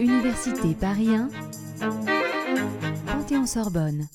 Université Paris 1, Panthéon-Sorbonne.